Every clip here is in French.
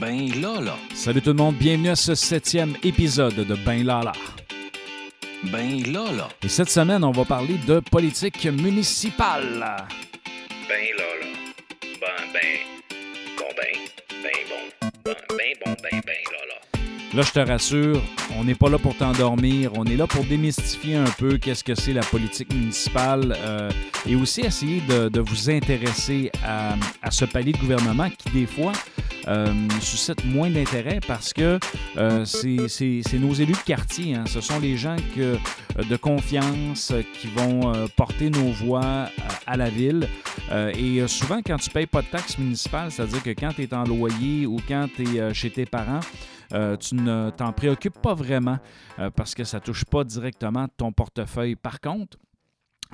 Ben là Salut tout le monde, bienvenue à ce septième épisode de Ben Lala. Ben là Et cette semaine, on va parler de politique municipale. Ben là Ben, ben, bon, ben, ben, bon, ben, ben, bon, ben, ben là je te rassure, on n'est pas là pour t'endormir, on est là pour démystifier un peu qu'est-ce que c'est la politique municipale euh, et aussi essayer de, vous intéresser à, ce palier de gouvernement qui, des fois, euh, suscite moins d'intérêt parce que euh, c'est nos élus de quartier. Hein. Ce sont les gens de confiance qui vont porter nos voix à la ville. et souvent, quand tu payes pas de taxes municipales, c'est-à-dire que quand tu es en loyer ou quand tu es chez tes parents, euh, tu ne t'en préoccupes pas vraiment euh, parce que ça ne touche pas directement ton portefeuille. Par contre,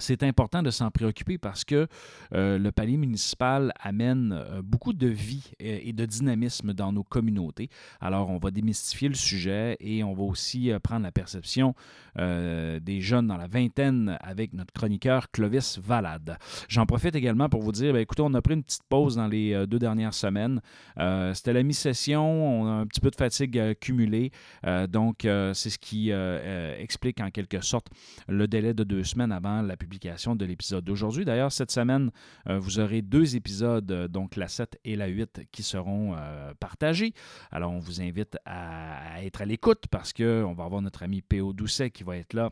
c'est important de s'en préoccuper parce que euh, le palier municipal amène euh, beaucoup de vie et, de dynamisme dans nos communautés. Alors, on va démystifier le sujet et on va aussi euh, prendre la perception des jeunes dans la vingtaine avec notre chroniqueur Clovis Valade. J'en profite également pour vous dire, bien, écoutez, on a pris une petite pause dans les deux dernières semaines. C'était la mi-session, on a un petit peu de fatigue cumulée. donc, c'est ce qui explique en quelque sorte le délai de deux semaines avant la publication de l'épisode d'aujourd'hui. D'ailleurs, cette semaine, euh, vous aurez deux épisodes, euh, donc la 7 et la 8, qui seront euh, partagés. Alors, on vous invite à, être à l'écoute parce qu'on va avoir notre ami P.O. Doucet qui va être là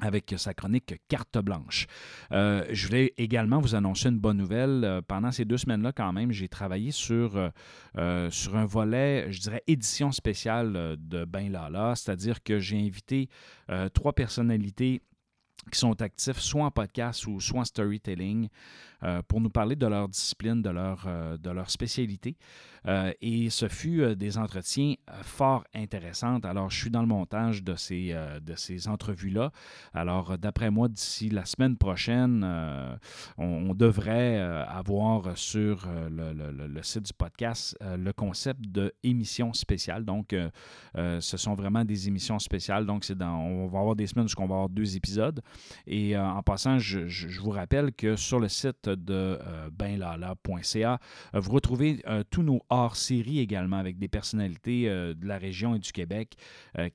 avec sa chronique Carte blanche. je voulais également vous annoncer une bonne nouvelle. pendant ces deux semaines-là, quand même, j'ai travaillé sur, sur un volet, je dirais, édition spéciale de Ben Lala, c'est-à-dire que j'ai invité trois personnalités qui sont actifs soit en podcast ou soit en storytelling pour nous parler de leur discipline, de leur, euh, de leur spécialité. Euh, et ce fut des entretiens fort intéressants. Alors, je suis dans le montage de ces, de ces entrevues-là. Alors, d'après moi, d'ici la semaine prochaine, on, devrait avoir sur le, le, site du podcast le concept de émission spéciale. Donc, ce sont vraiment des émissions spéciales. Donc, dans, on va avoir des semaines où on va avoir deux épisodes. Et en passant, je, je, vous rappelle que sur le site de euh, benlala.ca. Euh, vous retrouvez euh, tous nos hors-séries également avec des personnalités de la région et du Québec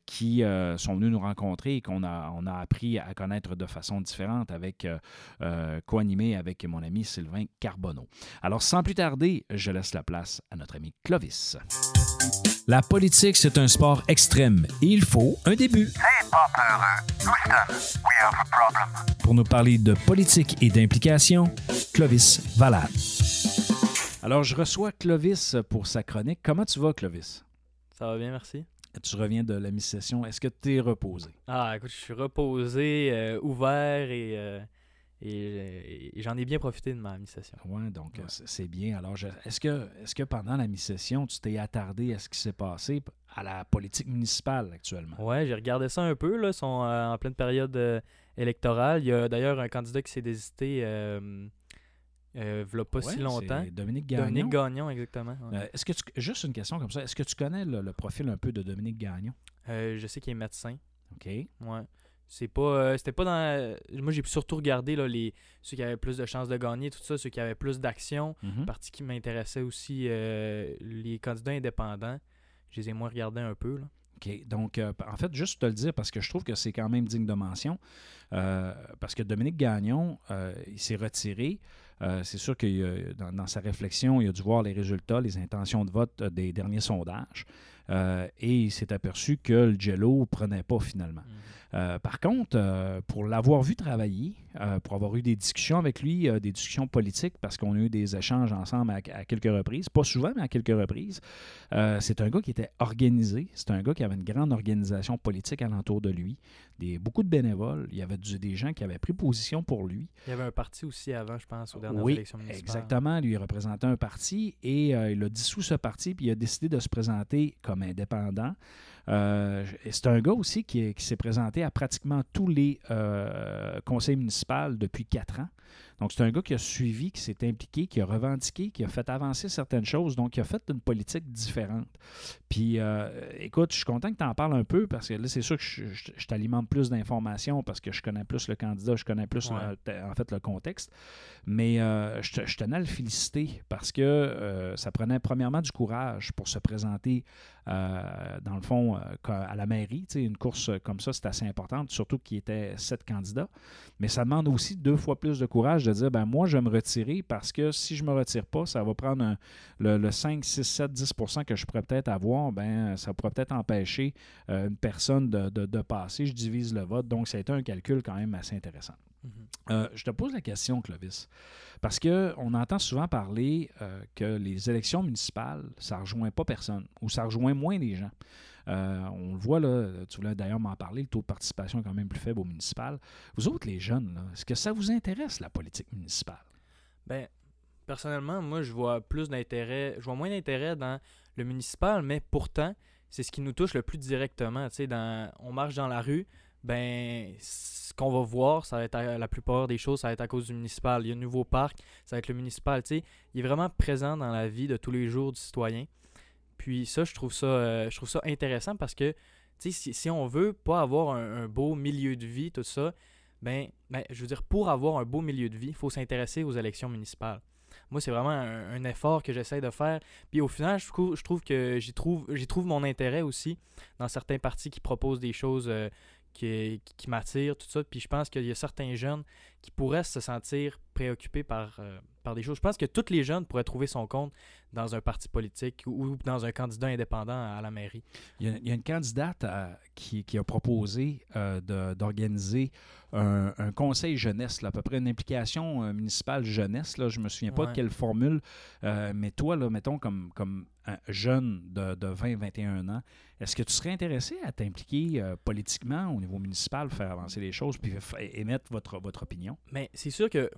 qui sont venus nous rencontrer et qu'on a, on a appris à connaître de façon différente avec co-animé avec mon ami Sylvain Carbonneau. Alors sans plus tarder, je laisse la place à notre ami Clovis. La politique, c'est un sport extrême et il faut un début. Pour nous parler de politique et d'implication, Clovis Valade. Alors, je reçois Clovis pour sa chronique. Comment tu vas, Clovis? Ça va bien, merci. Tu reviens de la mi-session. Est-ce que tu es reposé? Ah, écoute, je suis reposé, euh, ouvert et euh, et, j'en ai bien profité de ma mi-session. Oui, donc c'est bien. Alors, est-ce que, est que pendant la mi-session, tu t'es attardé à ce qui s'est passé à la politique municipale actuellement? Oui, j'ai regardé ça un peu. Là. Ils sont euh, en pleine période euh, électorale. Il y a d'ailleurs un candidat qui s'est désisté euh, euh il pas si longtemps. Dominique Gagnon. Dominique Gagnon, exactement. est-ce que juste une question comme ça, est-ce que tu connais le, le, profil un peu de Dominique Gagnon? je sais qu'il est médecin. OK. Ouais. C'est pas. Euh, c'était pas dans. Moi, j'ai surtout regardé là, les, ceux qui avaient plus de chances de gagner, tout ça, ceux qui avaient plus d'action. Mm Partie qui m'intéressait aussi, euh, les candidats indépendants. Je les ai moins regardés un peu. Là. OK. Donc, euh, en fait, juste te le dire parce que je trouve que c'est quand même digne de mention. parce que Dominique Gagnon, il s'est retiré. C'est sûr que dans, dans, sa réflexion, il a dû voir les résultats, les intentions de vote des derniers sondages. Et il s'est aperçu que le Jello ne prenait pas finalement. Mhm. Euh, par contre, euh, pour l'avoir vu travailler, euh, pour avoir eu des discussions avec lui, des discussions politiques, parce qu'on a eu des échanges ensemble à, quelques reprises, pas souvent, mais à quelques reprises, c'est un gars qui était organisé, c'est un gars qui avait une grande organisation politique alentour de lui, des, beaucoup de bénévoles, il y avait des gens qui avaient pris position pour lui. Il y avait un parti aussi avant, je pense, aux dernières oui, élections municipales. Exactement, lui il représentait un parti et il a dissous ce parti, puis il a décidé de se présenter comme indépendant. Euh, c'est un gars aussi qui, s'est présenté à pratiquement tous les euh, conseils municipaux depuis quatre ans. Donc, c'est un gars qui a suivi, qui s'est impliqué, qui a revendiqué, qui a fait avancer certaines choses, donc qui a fait une politique différente. Puis, euh, écoute, je suis content que tu en parles un peu parce que là, c'est sûr que je, t'alimente plus d'informations parce que je connais plus le candidat, je connais plus, en fait, le contexte. Mais euh, je, tenais à le féliciter parce que euh, ça prenait premièrement du courage pour se présenter, dans le fond, à la mairie. une course comme ça, c'est assez importante, surtout qu'il était sept candidats. Mais ça demande aussi deux fois plus de courage de dire, ben moi, je vais me retirer parce que si je ne me retire pas, ça va prendre le, 5, 6, 7, 10% que je pourrais peut-être avoir, ben ça pourrait peut-être empêcher euh, une personne de, passer. Je divise le vote. Donc, ça a été un calcul quand même assez intéressant. Euh, je te pose la question, Clovis, parce qu'on entend souvent parler euh, que les élections municipales, ça ne rejoint pas personne ou ça rejoint moins les gens. on le voit, là, tu voulais d'ailleurs m'en parler, le taux de participation est quand même plus faible au municipal. Vous autres, les jeunes, est-ce que ça vous intéresse, la politique municipale? Ben, personnellement, moi, je vois plus d'intérêt, je vois moins d'intérêt dans le municipal, mais pourtant, c'est ce qui nous touche le plus directement. On marche dans la rue, ben, ce qu'on va voir, ça va être la plupart des choses, ça va être à cause du municipal. Il y a un nouveau parc, ça va être le municipal. Il est vraiment présent dans la vie de tous les jours du citoyen. Puis ça, je trouve ça, euh, je trouve ça intéressant parce que si, si on veut pas avoir un, beau milieu de vie, tout ça, ben, ben, je veux dire, pour avoir un beau milieu de vie, il faut s'intéresser aux élections municipales. Moi, c'est vraiment un, effort que j'essaie de faire. Puis au final, je trouve, je trouve que j'y trouve, trouve mon intérêt aussi dans certains partis qui proposent des choses euh, qui, qui, m'attirent, tout ça. Puis je pense qu'il y a certains jeunes qui pourraient se sentir préoccupés par, euh, par des choses. Je pense que tous les jeunes pourraient trouver son compte dans un parti politique ou dans un candidat indépendant à la mairie. Il y a, une candidate euh, qui, qui, a proposé d'organiser un, conseil jeunesse, à peu près une implication euh, municipale jeunesse. Là, je ne me souviens pas de quelle formule, euh, mais toi, là, mettons, comme, comme un jeune de, de 20-21 ans, est-ce que tu serais intéressé à t'impliquer euh, politiquement au niveau municipal, faire avancer les choses, puis émettre votre, votre opinion? Mais c'est sûr que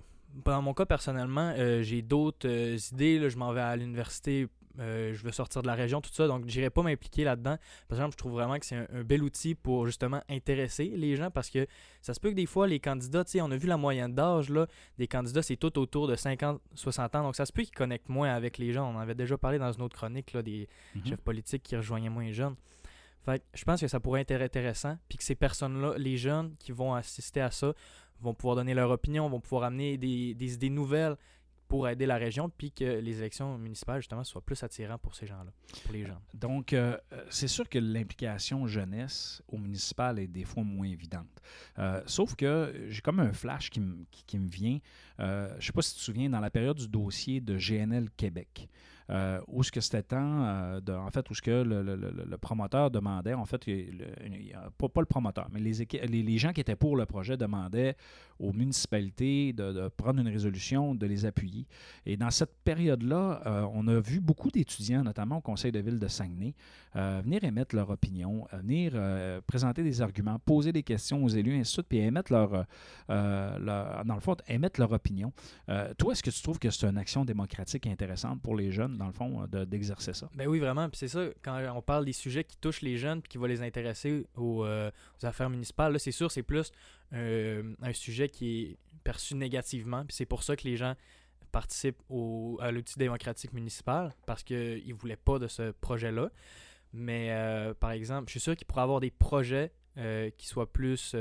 dans mon cas, personnellement, j'ai d'autres idées. je m'en vais à l'université euh, je veux sortir de la région, tout ça. Donc, je n'irai pas m'impliquer là-dedans. Par exemple, je trouve vraiment que c'est un, bel outil pour justement intéresser les gens parce que ça se peut que des fois, les candidats, tu sais, on a vu la moyenne d'âge là, des candidats, c'est tout autour de 50, 60 ans. Donc, ça se peut qu'ils connectent moins avec les gens. On en avait déjà parlé dans une autre chronique là, des mhm. chefs politiques qui rejoignaient moins jeunes. Fait je pense que ça pourrait être intéressant. Puis que ces personnes-là, les jeunes qui vont assister à ça, vont pouvoir donner leur opinion, vont pouvoir amener des, des idées nouvelles pour aider la région, puis que les élections municipales, justement, soient plus attirantes pour ces gens-là, pour les gens. Donc, euh, euh, c'est sûr que l'implication jeunesse au municipal est des fois moins évidente. Euh, sauf que j'ai comme un flash qui, qui, me vient. je ne sais pas si tu te souviens, dans la période du dossier de GNL Québec, euh, où ce que c'était temps, euh, en fait, où ce que le, promoteur demandait, en fait, pas, le promoteur, mais les, les, gens qui étaient pour le projet demandaient aux municipalités de, prendre une résolution, de les appuyer. Et dans cette période-là, euh, on a vu beaucoup d'étudiants, notamment au Conseil de ville de Saguenay, venir émettre leur opinion, venir présenter des arguments, poser des questions aux élus, ainsi de suite, puis émettre leur, dans le fond, émettre leur opinion. toi, est-ce que tu trouves que c'est une action démocratique intéressante pour les jeunes? dans le fond, d'exercer ça? Ben oui, vraiment. Puis c'est ça, quand on parle des sujets qui touchent les jeunes puis qui vont les intéresser aux, euh, affaires municipales, c'est sûr, c'est plus euh, un sujet qui est perçu négativement. C'est pour ça que les gens participent au, à l'outil démocratique municipal parce qu'ils ne voulaient pas de ce projet-là. Mais euh, par exemple, je suis sûr qu'il pourrait avoir des projets qui soient plus.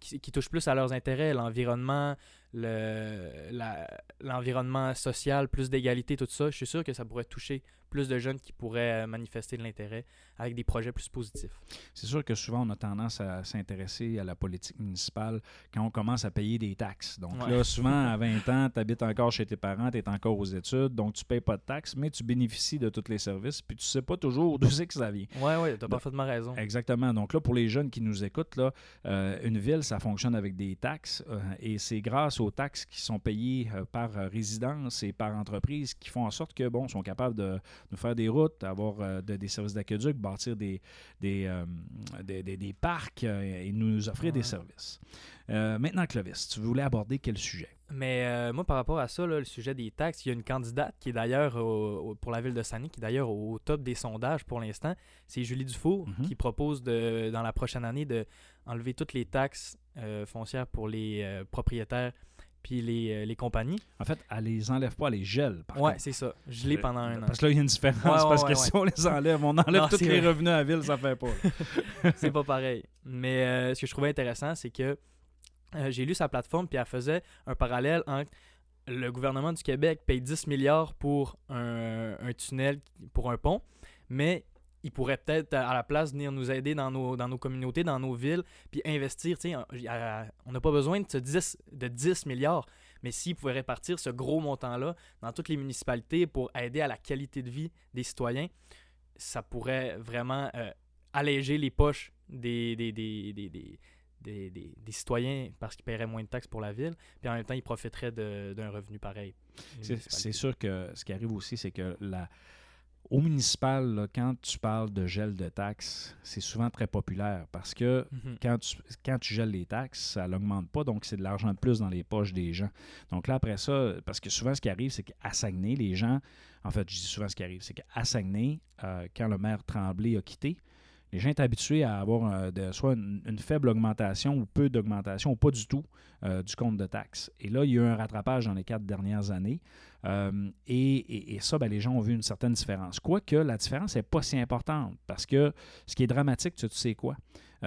Qui, qui, touchent plus à leurs intérêts, l'environnement, l'environnement social, plus d'égalité, tout ça, je suis sûr que ça pourrait toucher plus de jeunes qui pourraient euh, manifester de l'intérêt avec des projets plus positifs. C'est sûr que souvent, on a tendance à s'intéresser à la politique municipale quand on commence à payer des taxes. Donc là, souvent, à 20 ans, tu habites encore chez tes parents, tu es encore aux études, donc tu ne payes pas de taxes, mais tu bénéficies de tous les services, puis tu ne sais pas toujours d'où c'est que ça vient. Oui, oui, tu as parfaitement raison. Exactement. Donc là, pour les jeunes qui nous écoutent, là, euh, une ville, ça fonctionne avec des taxes, euh, et c'est grâce aux taxes qui sont payées par résidence et par entreprise qui font en sorte que, bon, sont capables de nous faire des routes, avoir euh, des services d'aqueduc, bâtir des, des, euh, des, parcs euh, et nous offrir des services. Maintenant, Clovis, tu voulais aborder quel sujet? Mais moi, par rapport à ça, le sujet des taxes, il y a une candidate qui est d'ailleurs pour la ville de Sani, qui est d'ailleurs au, top des sondages pour l'instant. C'est Julie Dufour mhm. qui propose de, dans la prochaine année de enlever toutes les taxes foncières pour les propriétaires puis les, les, compagnies. En fait, elle les enlève pas, elle les gèle. Ouais, c'est ça. L'ai pendant un an. Parce que là, il y a une différence. parce que si on les enlève, on enlève tous les revenus à la ville, ça fait pas. c'est pas pareil. Mais ce que je trouvais intéressant, c'est que j'ai lu sa plateforme, puis elle faisait un parallèle entre le gouvernement du Québec paye 10 milliards pour un, tunnel, pour un pont, mais il pourrait peut-être à la place venir nous aider dans nos, dans nos communautés, dans nos villes, puis investir. On n'a pas besoin de 10, de 10 milliards, mais s'il pouvait répartir ce gros montant-là dans toutes les municipalités pour aider à la qualité de vie des citoyens, ça pourrait vraiment euh, alléger les poches des, des, des des, des, citoyens parce qu'ils paieraient moins de taxes pour la ville, puis en même temps, ils profiteraient d'un revenu pareil. C'est sûr que ce qui arrive aussi, c'est que la, au municipal, quand tu parles de gel de taxes, c'est souvent très populaire parce que mhm. quand, tu, quand tu gèles les taxes, ça n'augmente pas, donc c'est de l'argent de plus dans les poches des gens. Donc là, après ça, parce que souvent, ce qui arrive, c'est qu'à Saguenay, les gens, en fait, je dis souvent ce qui arrive, c'est qu'à Saguenay, euh, quand le maire Tremblay a quitté, les gens sont habitués à avoir euh, soit une, faible augmentation ou peu d'augmentation ou pas du tout euh, du compte de taxes. Et là, il y a eu un rattrapage dans les quatre dernières années. Euh, et, ça, ben, les gens ont vu une certaine différence. Quoique la différence n'est pas si importante parce que ce qui est dramatique, tu, sais quoi?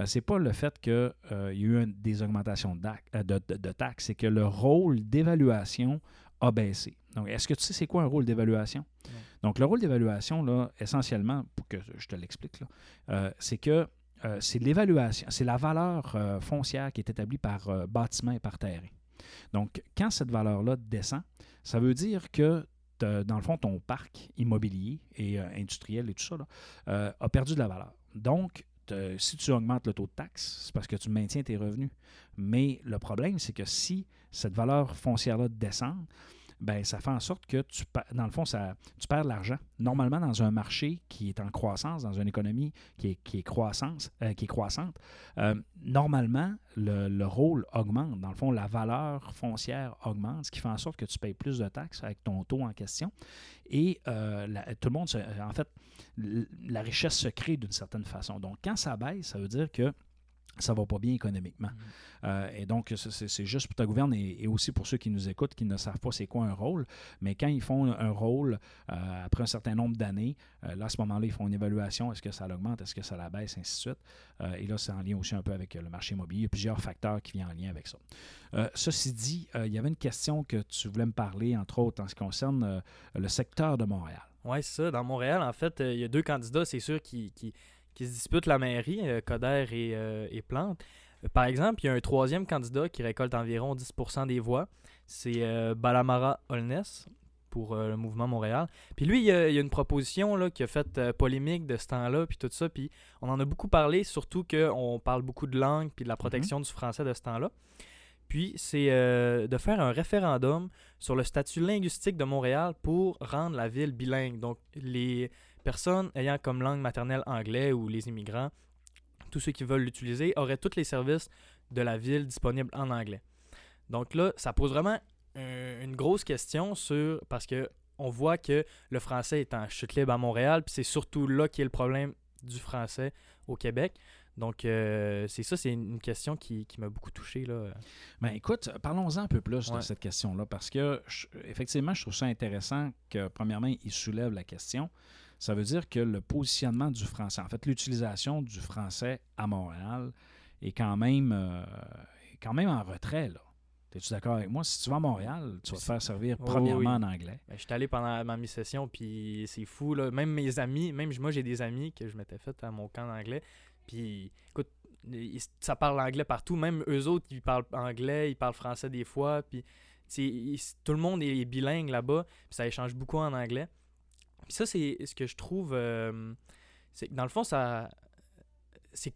c'est pas le fait qu'il y a eu des augmentations de taxes, c'est que le rôle d'évaluation a baissé. Donc, est-ce que tu sais c'est quoi un rôle d'évaluation? Donc, le rôle d'évaluation, là, essentiellement, pour que je te l'explique, euh, c'est que euh, c'est l'évaluation, c'est la valeur euh, foncière qui est établie par bâtiment et par terrain. Donc, quand cette valeur-là descend, ça veut dire que dans le fond, ton parc immobilier et industriel et tout ça a perdu de la valeur. Donc, si tu augmentes le taux de taxe, c'est parce que tu maintiens tes revenus. Mais le problème, c'est que si cette valeur foncière-là descend, ben ça fait en sorte que tu dans le fond ça tu perds de l'argent. Normalement dans un marché qui est en croissance, dans une économie qui est, qui est croissance euh, qui est croissante, euh, normalement le, rôle augmente. Dans le fond la valeur foncière augmente, ce qui fait en sorte que tu payes plus de taxes avec ton taux en question et euh, tout le monde en fait la richesse se crée d'une certaine façon. Donc quand ça baisse, ça veut dire que ça va pas bien économiquement. Mm. Euh, et donc, c'est juste pour ta gouverne et, aussi pour ceux qui nous écoutent, qui ne savent pas c'est quoi un rôle. Mais quand ils font un rôle euh, après un certain nombre d'années, euh, là, à ce moment-là, ils font une évaluation. Est-ce que ça l'augmente? Est-ce que ça la baisse? Ainsi de suite. et là, c'est en lien aussi un peu avec le marché immobilier. Il y a plusieurs facteurs qui viennent en lien avec ça. ceci dit, il y avait une question que tu voulais me parler, entre autres, en ce qui concerne le secteur de Montréal. Oui, c'est ça. Dans Montréal, en fait, il y a deux candidats, c'est sûr, qui, qui qui se disputent la mairie, euh, Coder et, euh, Plante. Euh, par exemple, il y a un troisième candidat qui récolte environ 10% des voix. C'est Balamara Holness pour le mouvement Montréal. Puis lui, il y a, une proposition là, qui a fait polémique de ce temps-là, puis tout ça. Puis on en a beaucoup parlé, surtout qu'on parle beaucoup de langue puis de la mhm. protection du français de ce temps-là. Puis c'est de faire un référendum sur le statut linguistique de Montréal pour rendre la ville bilingue. Donc les personnes ayant comme langue maternelle anglais ou les immigrants, tous ceux qui veulent l'utiliser, auraient tous les services de la ville disponibles en anglais. Donc là, ça pose vraiment une grosse question sur parce que on voit que le français est en chute libre à Montréal, puis c'est surtout là qui est le problème du français au Québec. Donc, euh, c'est ça, c'est une question qui, m'a beaucoup touché. Là. Ben, écoute, parlons-en un peu plus de cette question-là, parce que, effectivement, je trouve ça intéressant que, premièrement, il soulève la question ça veut dire que le positionnement du français, en fait, l'utilisation du français à Montréal est quand même, euh, quand même en retrait. Là. Es-tu d'accord avec moi? Si tu vas à Montréal, tu vas te faire servir premièrement en anglais. Ben, je suis allé pendant ma mi-session, puis c'est fou. Là. Même mes amis, même moi, j'ai des amis que je m'étais fait à mon camp d'anglais. Puis, écoute, ça parle anglais partout. Même eux autres, ils parlent anglais, ils parlent français des fois. Puis, tout le monde est bilingue là-bas. Puis, ça échange beaucoup en anglais ça, c'est ce que je trouve. Euh, c'est que dans le fond, ça. C'est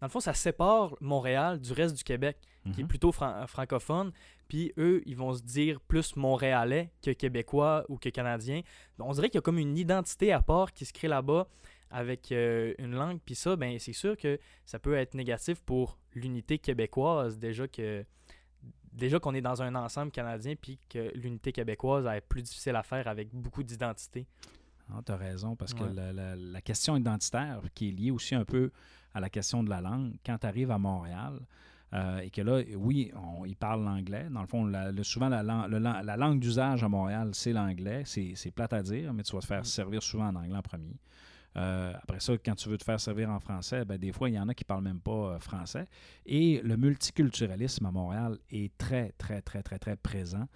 dans le fond, ça sépare Montréal du reste du Québec, qui est mhm. plutôt francophone. Puis eux, ils vont se dire plus montréalais que québécois ou que canadien. On dirait qu'il y a comme une identité à part qui se crée là-bas avec euh, une langue. Puis ça, ben, c'est sûr que ça peut être négatif pour l'unité québécoise, déjà que déjà qu'on est dans un ensemble canadien, puis que l'unité québécoise est plus difficile à faire avec beaucoup d'identité. Ah, tu as raison, parce que la, question identitaire, qui est liée aussi un peu à la question de la langue, quand tu arrives à Montréal, et que là, oui, on, ils parlent l'anglais. Dans le fond, souvent, la, la langue d'usage à Montréal, c'est l'anglais. C'est plate à dire, mais tu vas te faire mm. servir souvent en anglais en premier. Euh, après ça, quand tu veux te faire servir en français, ben, des fois, il y en a qui ne parlent même pas euh, français. Et le multiculturalisme à Montréal est très, très, très, très, très présent.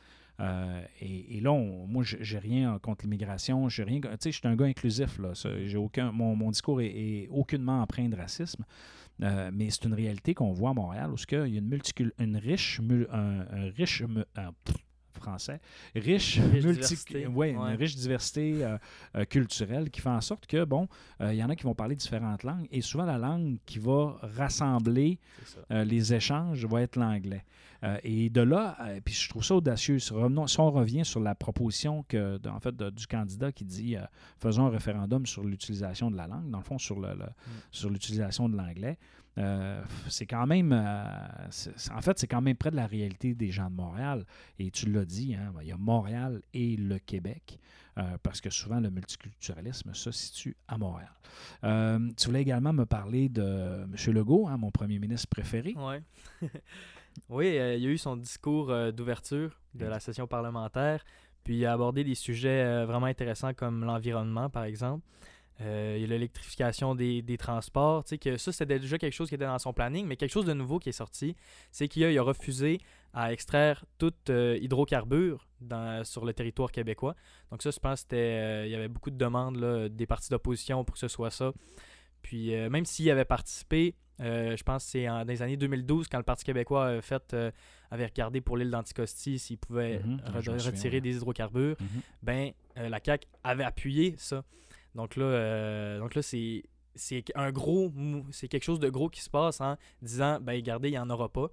Euh, et, là, moi, j'ai rien contre l'immigration. Rien. Tu sais, je suis un gars inclusif. Là. Aucun, mon, discours est, aucunement empreint de racisme. mais c'est une réalité qu'on voit à Montréal où il y a une, une riche, un, riche, français, riche, diversité. une riche diversité euh, euh, culturelle qui fait en sorte que, bon, euh, il y en a qui vont parler différentes langues et souvent la langue qui va rassembler les échanges va être l'anglais. et de là, puis je trouve ça audacieux. Si, on revient sur la proposition que, en fait, du candidat qui dit faisons un référendum sur l'utilisation de la langue, dans le fond, sur, le, mm. sur l'utilisation de l'anglais. Euh, c'est quand même, euh, en fait, c'est quand même près de la réalité des gens de Montréal. Et tu l'as dit, hein, il y a Montréal et le Québec, euh, parce que souvent le multiculturalisme se situe à Montréal. tu voulais également me parler de M. Legault, hein, mon premier ministre préféré. Oui, il y a eu son discours d'ouverture de la session parlementaire, puis il a abordé des sujets vraiment intéressants comme l'environnement, par exemple. Euh, il y a l'électrification des, transports. Que ça, c'était déjà quelque chose qui était dans son planning, mais quelque chose de nouveau qui est sorti, c'est qu'il a, refusé à extraire tout euh, hydrocarbure sur le territoire québécois. Donc ça, je pense qu'il euh, y avait beaucoup de demandes des partis d'opposition pour que ce soit ça. Puis même s'il avait participé, je pense que c'est dans les années 2012, quand le Parti québécois avait, fait, avait regardé pour l'île d'Anticosti s'il pouvait mhm. retirer des hydrocarbures, mhm. ben la CAQ avait appuyé ça. Donc là, euh, donc là c'est, c'est un gros c'est quelque chose de gros qui se passe en disant ben regardez, il n'y en aura pas.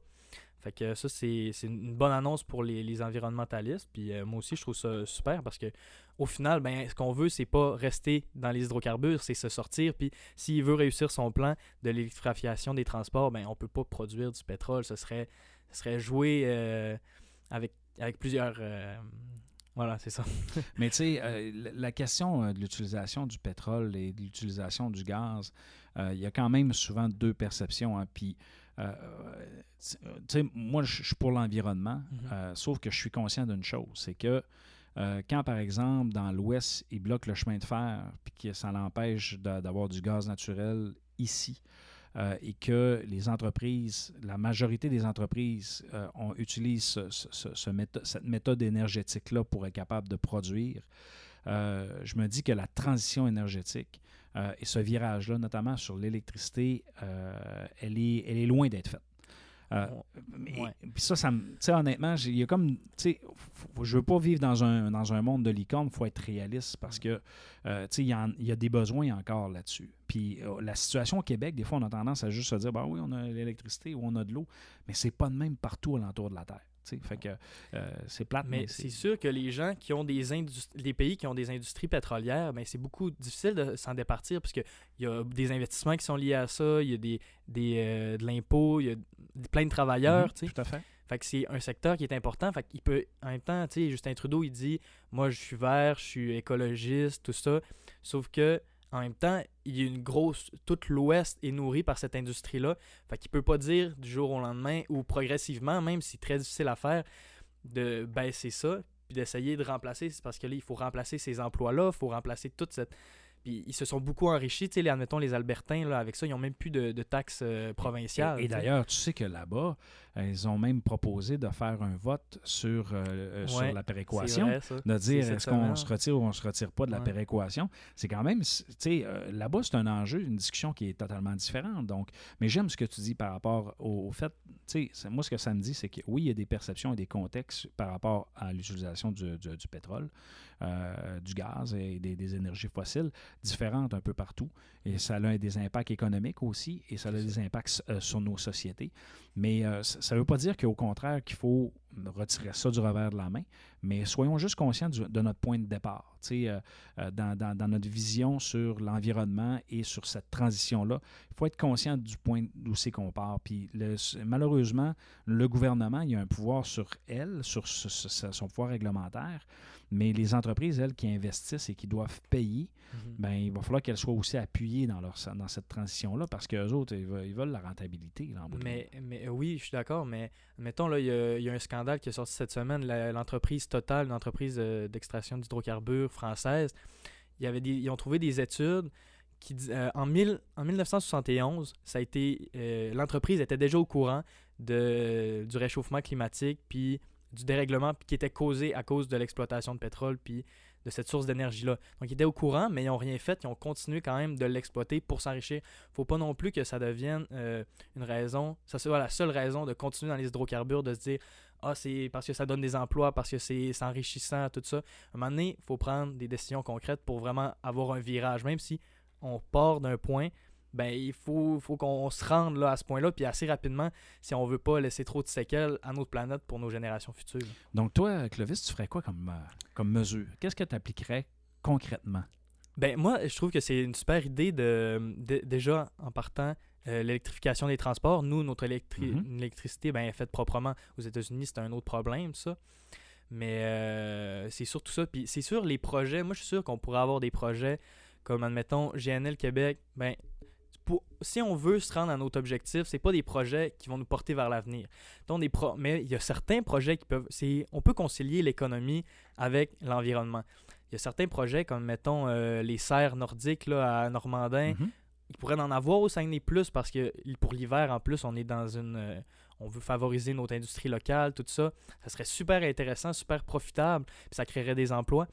Fait que ça, c'est, une bonne annonce pour les, environnementalistes. Puis euh, moi aussi, je trouve ça super parce que au final, ben, ce qu'on veut, c'est pas rester dans les hydrocarbures, c'est se sortir. Puis s'il veut réussir son plan de l'électrification des transports, ben, on peut pas produire du pétrole. Ce serait, ce serait jouer euh, avec, avec plusieurs, voilà, c'est ça. Mais tu sais, euh, la question euh, de l'utilisation du pétrole et de l'utilisation du gaz, euh, il y a quand même souvent deux perceptions. Hein. Puis, tu sais, moi, je suis pour l'environnement, mm-hmm. sauf que je suis conscient d'une chose, c'est que quand, par exemple, dans l'Ouest, ils bloquent le chemin de fer, puis que ça l'empêche d'avoir du gaz naturel ici, euh, et que les entreprises, la majorité des entreprises euh, cette méthode énergétique-là pour être capable de produire, euh, je me dis que la transition énergétique et ce virage-là, notamment sur l'électricité, elle est loin d'être faite. Euh, puis ça, ça me. honnêtement, il y a comme. Je veux pas vivre dans un, dans un monde de licorne, il faut être réaliste parce que, euh, il y, a des besoins encore là-dessus. Puis euh, la situation au Québec, des fois, on a tendance à juste se dire, ben oui, on a l'électricité ou on a de l'eau, mais c'est pas de même partout alentour de la Terre. Fait que euh, c'est plate. Mais, c'est sûr que les gens qui ont des les pays qui ont des industries pétrolières, ben, c'est beaucoup difficile de s'en départir parce qu'il y a des investissements qui sont liés à ça, il y a des, des euh, de l'impôt, il y a plein de travailleurs. Mhm, tout à fait. Fait que c'est un secteur qui est important. Fait qu'il peut, en même temps, Justin Trudeau, il dit Moi, je suis vert, je suis écologiste, tout ça. Sauf que en même temps, il y a une grosse. Tout l'Ouest est nourri par cette industrie-là. Fait qu'il peut pas dire du jour au lendemain ou progressivement, même si c'est très difficile à faire, de baisser ça puis d'essayer de remplacer. Parce que là, il faut remplacer ces emplois-là, il faut remplacer toute cette puis ils se sont beaucoup enrichis, tu sais, admettons les Albertains, là, avec ça, ils n'ont même plus de, taxes euh, provinciales. Et, d'ailleurs, tu sais que là-bas, euh, ils ont même proposé de faire un vote sur, euh, sur la péréquation, de dire est-ce qu'on se retire ou on ne se retire pas de la péréquation. C'est quand même, tu sais, là-bas, c'est un enjeu, une discussion qui est totalement différente. Donc, mais j'aime ce que tu dis par rapport au, fait, tu sais, moi, ce que ça me dit, c'est que oui, il y a des perceptions et des contextes par rapport à l'utilisation du, du, pétrole. Euh, du gaz et des, énergies fossiles différentes un peu partout. Et ça a des impacts économiques aussi et ça a des impacts euh, sur nos sociétés. Mais euh, ça ne veut pas dire qu'au contraire qu'il faut retirer ça du revers de la main, mais soyons juste conscients de notre point de départ. Euh, euh, dans, dans, notre vision sur l'environnement et sur cette transition-là, il faut être conscient du point d'où c'est qu'on part. Puis malheureusement, le gouvernement, il a un pouvoir sur elle, sur son pouvoir réglementaire, mais les entreprises, elles, qui investissent et qui doivent payer, mhm. ben, il va falloir qu'elles soient aussi appuyées dans, leur, dans cette transition-là parce qu'eux autres, ils veulent, la rentabilité. mais, mais oui, je suis d'accord, mais mettons, là, il y, a, un scandale qui est sorti cette semaine. L'entreprise Total, l'entreprise euh, d'extraction d'hydrocarbures française, il y avait ils ont trouvé des études qui euh, en, en 1971, ça a été euh, l'entreprise était déjà au courant de, du réchauffement climatique puis du dérèglement qui était causé à cause de l'exploitation de pétrole puis de cette source d'énergie-là. Donc, ils étaient au courant, mais ils n'ont rien fait. Ils ont continué quand même de l'exploiter pour s'enrichir. Il ne faut pas non plus que ça devienne euh, une raison, ça soit la seule raison de continuer dans les hydrocarbures, de se dire Ah, c'est parce que ça donne des emplois, parce que c'est enrichissant, tout ça. À un moment donné, il faut prendre des décisions concrètes pour vraiment avoir un virage, même si on part d'un point ben il faut, faut qu'on se rende là, à ce point-là, puis assez rapidement, si on veut pas laisser trop de séquelles à notre planète pour nos générations futures. Donc toi, Clovis, tu ferais quoi comme, euh, comme mesure? Qu'est-ce que tu appliquerais concrètement? Ben moi, je trouve que c'est une super idée de, déjà en partant euh, l'électrification des transports. Nous, notre mm-hmm. électricité ben, est faite proprement. Aux États-Unis, c'est un autre problème, ça. Mais euh, c'est surtout ça. Puis c'est sûr, les projets, moi je suis sûr qu'on pourrait avoir des projets comme, admettons, GNL Québec, ben si on veut se rendre à notre objectif, c'est pas des projets qui vont nous porter vers l'avenir. Donc des mais il y a certains projets qui peuvent on peut concilier l'économie avec l'environnement. Il y a certains projets comme mettons euh, les serres nordiques là, à Normandin, mm-hmm. ils pourraient en avoir au Saguenay plus parce que pour l'hiver en plus, on est dans une euh, on veut favoriser notre industrie locale, tout ça. Ça serait super intéressant, super profitable, puis ça créerait des emplois.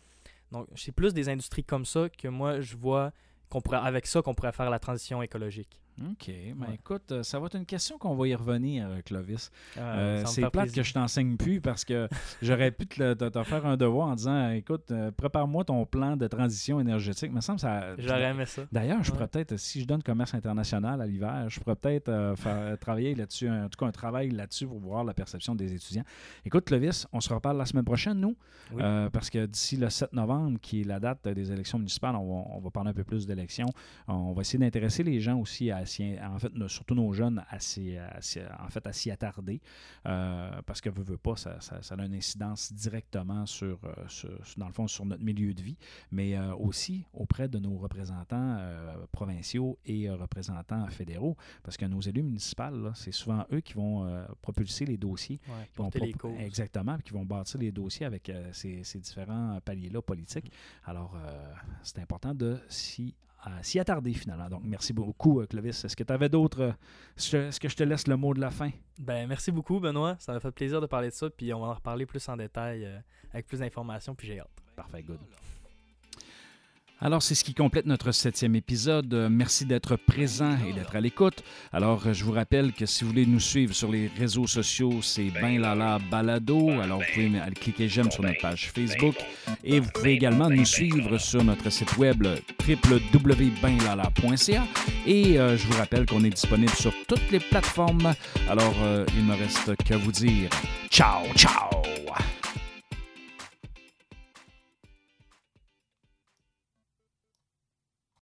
Donc, c'est plus des industries comme ça que moi je vois qu'on pourrait, avec ça qu'on pourrait faire la transition écologique. OK. Ben écoute, euh, ça va être une question qu'on va y revenir, euh, Clovis. Ah, euh, c'est plate que je t'enseigne plus parce que j'aurais pu te, te, faire un devoir en disant écoute, prépare-moi ton plan de transition énergétique. Me ça. J'aurais aimé ça. D'ailleurs, je pourrais peut-être, si je donne commerce international à l'hiver, je pourrais peut-être faire travailler là-dessus, en tout cas un travail là-dessus pour voir la perception des étudiants. Écoute, Clovis, on se reparle la semaine prochaine, nous, parce que d'ici le 7 novembre, qui est la date des élections municipales, on va, on va parler un peu plus d'élections. On va essayer d'intéresser les gens aussi à en fait, surtout nos jeunes, à s'y, en fait, à s'y attarder, euh, parce que, veut, veut pas, ça, a une incidence directement euh, sur, dans le fond, sur notre milieu de vie, mais euh, aussi auprès de nos représentants provinciaux et représentants fédéraux, parce que nos élus municipaux, c'est souvent eux qui vont propulser les dossiers, qui vont les causes. exactement, qui vont bâtir les dossiers avec ces, ces différents paliers-là politiques. Alors, c'est important de s'y s'y attarder finalement. Donc, merci beaucoup, euh, Clovis. Est-ce que tu avais d'autres. Euh, est-ce que je te laisse le mot de la fin? Ben, merci beaucoup, Benoît. Ça m'a fait plaisir de parler de ça. Puis on va en reparler plus en détail euh, avec plus d'informations. Puis j'ai hâte. Parfait, good. Alors, c'est ce qui complète notre septième épisode. Merci d'être présent et d'être à l'écoute. Alors, je vous rappelle que si vous voulez nous suivre sur les réseaux sociaux, c'est Ben Lala Balado. Alors, vous pouvez cliquer j'aime sur notre page Facebook. Et vous pouvez également nous suivre sur notre site web www.benlala.ca. Et euh, je vous rappelle qu'on est disponible sur toutes les plateformes. Alors, euh, il me reste qu'à vous dire ciao, ciao!